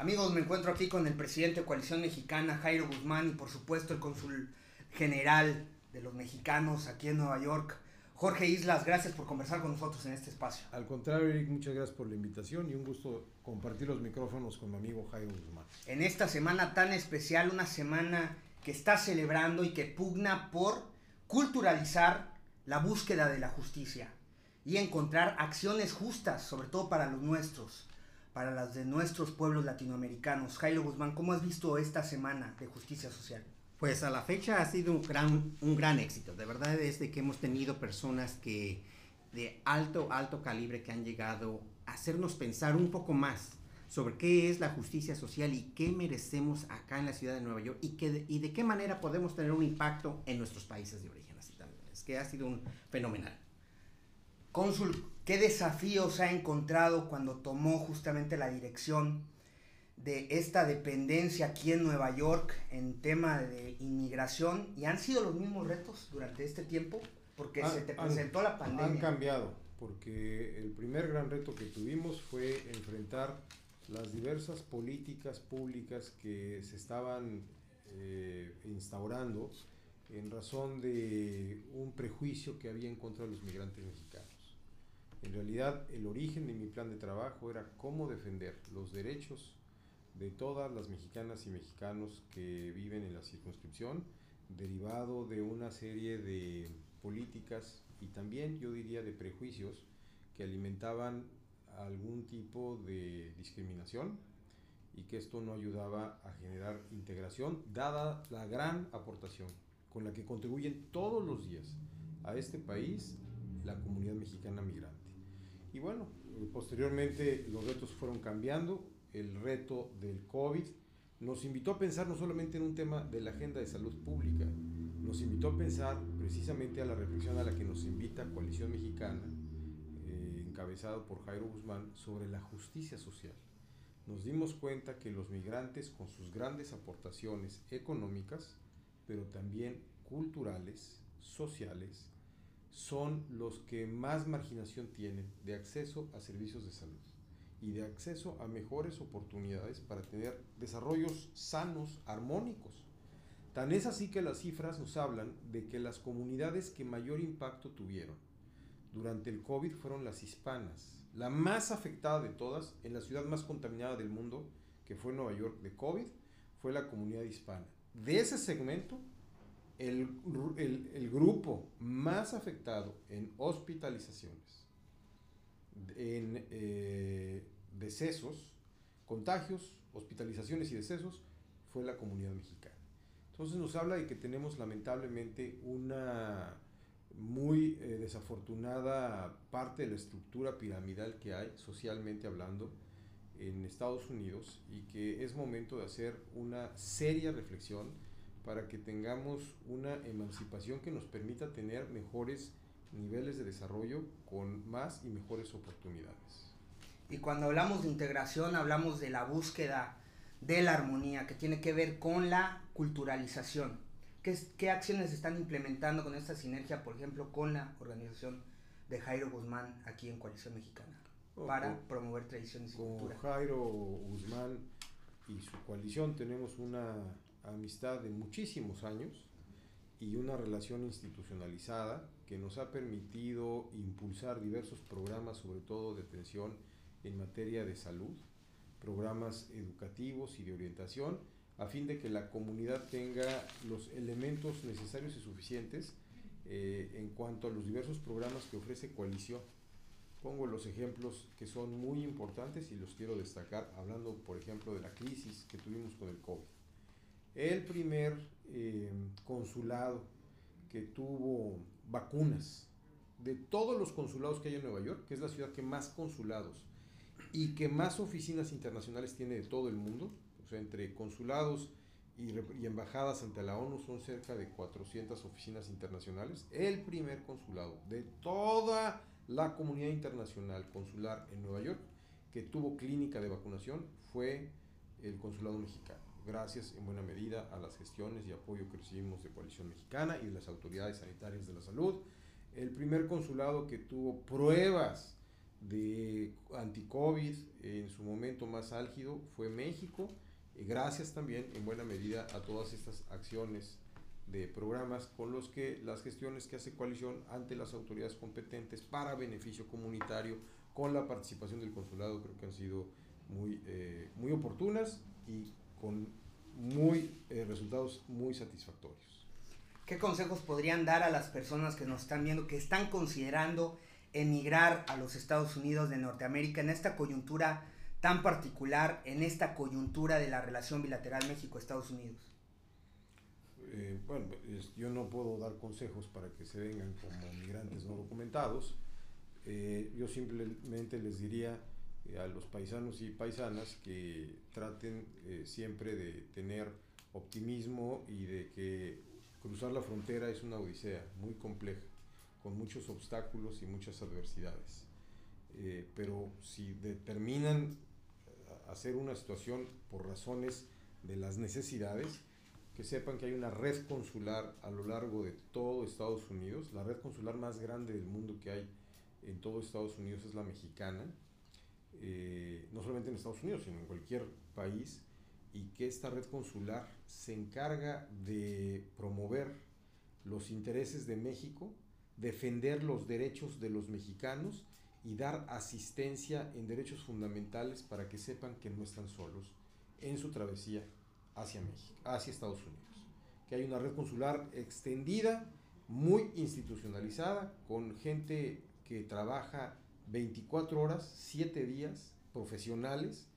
Amigos, me encuentro aquí con el presidente de Coalición Mexicana, Jairo Guzmán, y por supuesto el cónsul general de los mexicanos aquí en Nueva York, Jorge Islas. Gracias por conversar con nosotros en este espacio. Al contrario, Eric, muchas gracias por la invitación y un gusto compartir los micrófonos con mi amigo Jairo Guzmán. En esta semana tan especial, una semana que está celebrando y que pugna por culturalizar la búsqueda de la justicia y encontrar acciones justas, sobre todo para los nuestros, para las de nuestros pueblos latinoamericanos. Jairo Guzmán, ¿cómo has visto esta semana de justicia social? Pues a la fecha ha sido un gran, un gran éxito. De verdad es de que hemos tenido personas que de alto, alto calibre que han llegado a hacernos pensar un poco más sobre qué es la justicia social y qué merecemos acá en la ciudad de Nueva York y, qué, y de qué manera podemos tener un impacto en nuestros países de origen. Así. Es que ha sido un fenomenal. Cónsul, ¿qué desafíos ha encontrado cuando tomó justamente la dirección de esta dependencia aquí en Nueva York en tema de inmigración? ¿Y han sido los mismos retos durante este tiempo? Porque se te presentó la pandemia. Han cambiado, porque el primer gran reto que tuvimos fue enfrentar las diversas políticas públicas que se estaban eh, instaurando en razón de un prejuicio que había en contra de los migrantes mexicanos. En realidad, el origen de mi plan de trabajo era cómo defender los derechos de todas las mexicanas y mexicanos que viven en la circunscripción, derivado de una serie de políticas y también yo diría de prejuicios que alimentaban algún tipo de discriminación y que esto no ayudaba a generar integración, dada la gran aportación con la que contribuyen todos los días a este país la comunidad mexicana migrante. Y bueno, posteriormente los retos fueron cambiando, el reto del COVID nos invitó a pensar no solamente en un tema de la agenda de salud pública, nos invitó a pensar precisamente a la reflexión a la que nos invita Coalición Mexicana, eh, encabezado por Jairo Guzmán, sobre la justicia social. Nos dimos cuenta que los migrantes con sus grandes aportaciones económicas, pero también culturales, sociales, son los que más marginación tienen de acceso a servicios de salud y de acceso a mejores oportunidades para tener desarrollos sanos, armónicos. Tan es así que las cifras nos hablan de que las comunidades que mayor impacto tuvieron durante el COVID fueron las hispanas, la más afectada de todas en la ciudad más contaminada del mundo, que fue Nueva York de COVID, fue la comunidad hispana. De ese segmento, el, el, grupo más afectado en hospitalizaciones, en eh, decesos, contagios, hospitalizaciones y decesos, fue la comunidad mexicana. Entonces nos habla de que tenemos lamentablemente una muy eh, desafortunada parte de la estructura piramidal que hay socialmente hablando en Estados Unidos y que es momento de hacer una seria reflexión para que tengamos una emancipación que nos permita tener mejores niveles de desarrollo con más y mejores oportunidades. Y cuando hablamos de integración hablamos de la búsqueda de la armonía que tiene que ver con la culturalización. ¿Qué, ¿Qué, acciones están implementando con esta sinergia, por ejemplo, con la organización de Jairo Guzmán aquí en Coalición Mexicana para promover tradiciones y cultura? Con Jairo Guzmán y su coalición tenemos una amistad de muchísimos años y una relación institucionalizada que nos ha permitido impulsar diversos programas, sobre todo de atención en materia de salud, programas educativos y de orientación, a fin de que la comunidad tenga los elementos necesarios y suficientes eh, en cuanto a los diversos programas que ofrece Coalición. Pongo los ejemplos que son muy importantes y los quiero destacar, hablando por ejemplo de la crisis que tuvimos con el COVID el primer eh, consulado que tuvo vacunas de todos los consulados que hay en Nueva York, que es la ciudad que más consulados y que más oficinas internacionales tiene de todo el mundo, o sea, entre consulados y, y, embajadas ante la ONU son cerca de 400 oficinas internacionales. El primer consulado de toda la comunidad internacional consular en Nueva York que tuvo clínica de vacunación fue el consulado mexicano gracias en buena medida a las gestiones y apoyo que recibimos de Coalición Mexicana y de las autoridades sanitarias de la salud. El primer consulado que tuvo pruebas de anti-COVID en su momento más álgido fue México, gracias también en buena medida a todas estas acciones de programas con los que las gestiones que hace coalición ante las autoridades competentes para beneficio comunitario con la participación del consulado creo que han sido muy, eh, muy oportunas y con muy eh, resultados muy satisfactorios. ¿Qué consejos podrían dar a las personas que nos están viendo, que están considerando emigrar a los Estados Unidos de Norteamérica en esta coyuntura tan particular, en esta coyuntura de la relación bilateral México-Estados Unidos? Eh, bueno, yo no puedo dar consejos para que se vengan como migrantes no documentados. Eh, yo simplemente les diría eh, a los paisanos y paisanas que traten siempre de tener optimismo y de que cruzar la frontera es una odisea muy compleja, con muchos obstáculos y muchas adversidades. pero si determinan hacer una situación por razones de las necesidades, que sepan que hay una red consular a lo largo de todo Estados Unidos. La red consular más grande del mundo que hay en todo Estados Unidos es la mexicana, eh, no solamente en Estados Unidos, sino en cualquier país, y que esta red consular se encarga de promover los intereses de México, defender los derechos de los mexicanos y dar asistencia en derechos fundamentales para que sepan que no están solos en su travesía hacia México, hacia Estados Unidos. Que hay una red consular extendida, muy institucionalizada, con gente que trabaja 24 horas, 7 días, profesionales,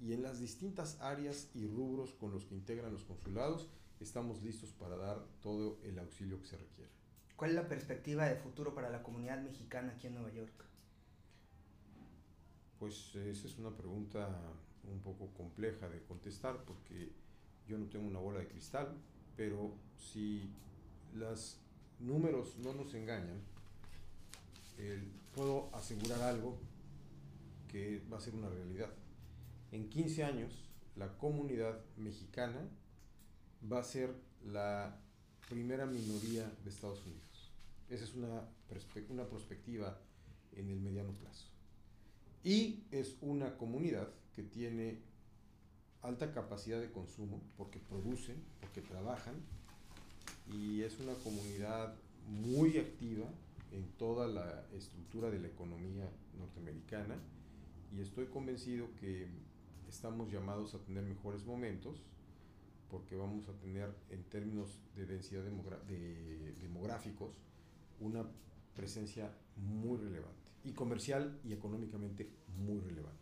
y en las distintas áreas y rubros con los que integran los consulados, estamos listos para dar todo el auxilio que se requiere. ¿Cuál es la perspectiva de futuro para la comunidad mexicana aquí en Nueva York? Pues esa es una pregunta un poco compleja de contestar porque yo no tengo una bola de cristal, pero si los números no nos engañan, puedo asegurar algo que va a ser una realidad. En 15 años, la comunidad mexicana va a ser la primera minoría de Estados Unidos. Esa es una, una perspectiva en el mediano plazo. Y es una comunidad que tiene alta capacidad de consumo porque producen, porque trabajan y es una comunidad muy activa en toda la estructura de la economía norteamericana y estoy convencido que estamos llamados a tener mejores momentos porque vamos a tener en términos de densidad de demográficos una presencia muy relevante y comercial y económicamente muy relevante.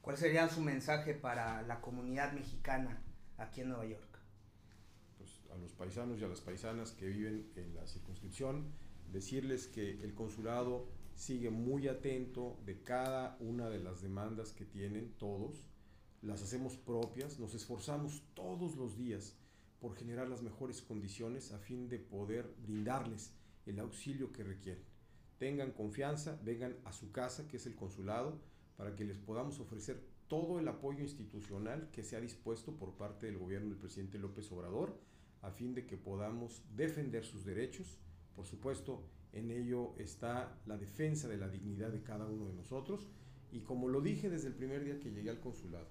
¿Cuál sería su mensaje para la comunidad mexicana aquí en Nueva York? Pues a los paisanos y a las paisanas que viven en la circunscripción, decirles que el consulado sigue muy atento de cada una de las demandas que tienen todos, las hacemos propias, nos esforzamos todos los días por generar las mejores condiciones a fin de poder brindarles el auxilio que requieren. Tengan confianza, vengan a su casa, que es el consulado, para que les podamos ofrecer todo el apoyo institucional que se ha dispuesto por parte del gobierno del presidente López Obrador a fin de que podamos defender sus derechos. Por supuesto, en ello está la defensa de la dignidad de cada uno de nosotros y como lo dije desde el primer día que llegué al consulado,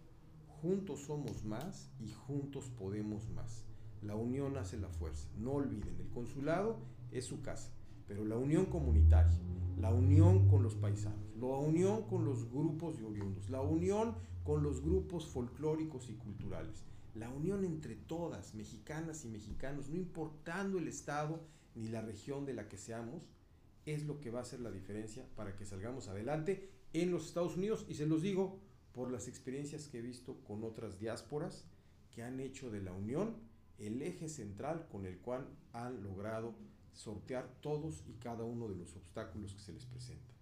juntos somos más y juntos podemos más. La unión hace la fuerza. No olviden, el consulado es su casa, pero la unión comunitaria, la unión con los paisanos, la unión con los grupos de oriundos, la unión con los grupos folclóricos y culturales, la unión entre todas, mexicanas y mexicanos, no importando el estado ni la región de la que seamos, es lo que va a hacer la diferencia para que salgamos adelante en los Estados Unidos y se los digo por las experiencias que he visto con otras diásporas que han hecho de la unión el eje central con el cual han logrado sortear todos y cada uno de los obstáculos que se les presentan.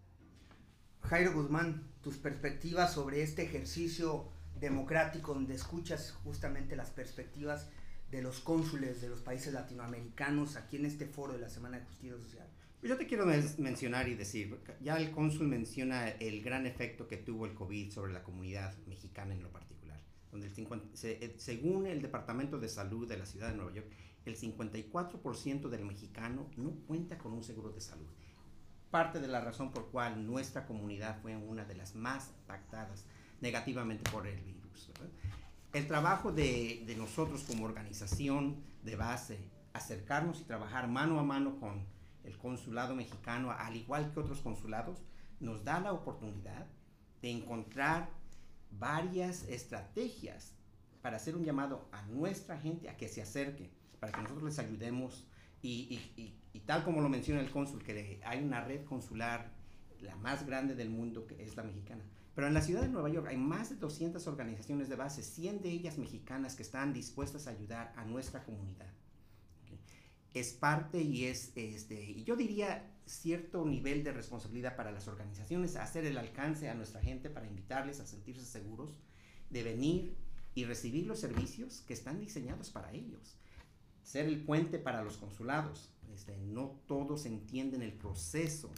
Jairo Guzmán, tus perspectivas sobre este ejercicio democrático donde escuchas justamente las perspectivas de los cónsules de los países latinoamericanos aquí en este foro de la Semana de Justicia Social. Yo te quiero mencionar y decir, ya el cónsul menciona el gran efecto que tuvo el COVID sobre la comunidad mexicana en lo particular, donde el 50, eh, según el Departamento de Salud de la Ciudad de Nueva York, el 54% del mexicano no cuenta con un seguro de salud. parte de la razón por cual nuestra comunidad fue una de las más impactadas negativamente por el virus. El trabajo de, nosotros como organización de base, acercarnos y trabajar mano a mano con el consulado mexicano, al igual que otros consulados, nos da la oportunidad de encontrar varias estrategias para hacer un llamado a nuestra gente a que se acerque, para que nosotros les ayudemos. Y, y, tal como lo menciona el cónsul, que hay una red consular, la más grande del mundo, que es la mexicana. Pero en la ciudad de Nueva York hay más de 200 organizaciones de base, 100 de ellas mexicanas que están dispuestas a ayudar a nuestra comunidad. Es parte y es, este, y yo diría, cierto nivel de responsabilidad para las organizaciones, hacer el alcance a nuestra gente para invitarles a sentirse seguros de venir y recibir los servicios que están diseñados para ellos. Ser el puente para los consulados. Este, no todos entienden el proceso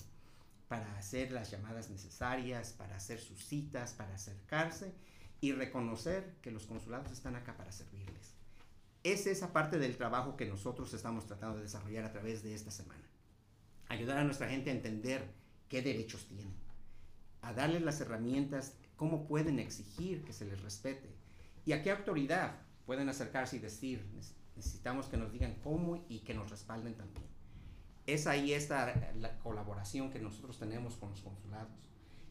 para hacer las llamadas necesarias, para hacer sus citas, para acercarse y reconocer que los consulados están acá para servirles. Es esa parte del trabajo que nosotros estamos tratando de desarrollar a través de esta semana ayudar a nuestra gente a entender qué derechos tienen, a darles las herramientas, cómo pueden exigir que se les respete y a qué autoridad pueden acercarse y decir, necesitamos que nos digan cómo y que nos respalden también. Es ahí esta la colaboración que nosotros tenemos con los consulados,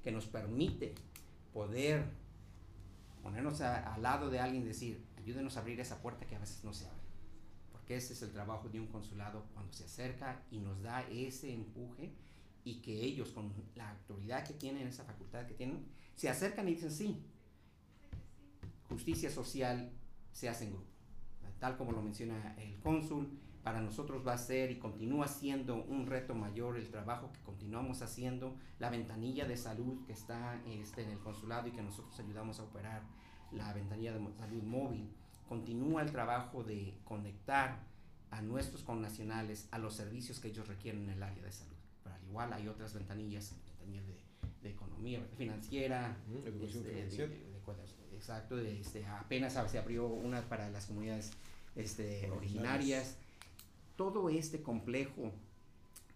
que nos permite poder ponernos al lado de alguien y decir, ayúdenos a abrir esa puerta que a veces no se abre que ese es el trabajo de un consulado cuando se acerca y nos da ese empuje y que ellos con la autoridad que tienen, esa facultad que tienen, se acercan y dicen sí, justicia social se hace en grupo. Tal como lo menciona el cónsul, para nosotros va a ser y continúa siendo un reto mayor el trabajo que continuamos haciendo, la ventanilla de salud que está este, en el consulado y que nosotros ayudamos a operar, la ventanilla de salud móvil continúa el trabajo de conectar a nuestros connacionales a los servicios que ellos requieren en el área de salud. Pero al igual hay otras ventanillas, ventanillas de, economía financiera, educación este, financiera. exacto, este, apenas se abrió una para las comunidades este, originarias. Todo este complejo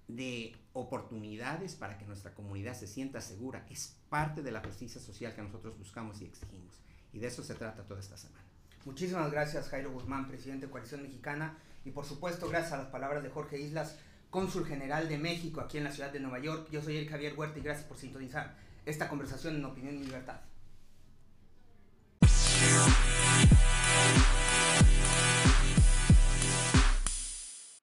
de oportunidades para que nuestra comunidad se sienta segura es parte de la justicia social que nosotros buscamos y exigimos. Y de eso se trata toda esta semana. Muchísimas gracias Jairo Guzmán, presidente de Coalición Mexicana, y por supuesto gracias a las palabras de Jorge Islas, cónsul general de México aquí en la ciudad de Nueva York. Yo soy el Javier Huerta y gracias por sintonizar esta conversación en Opinión y Libertad.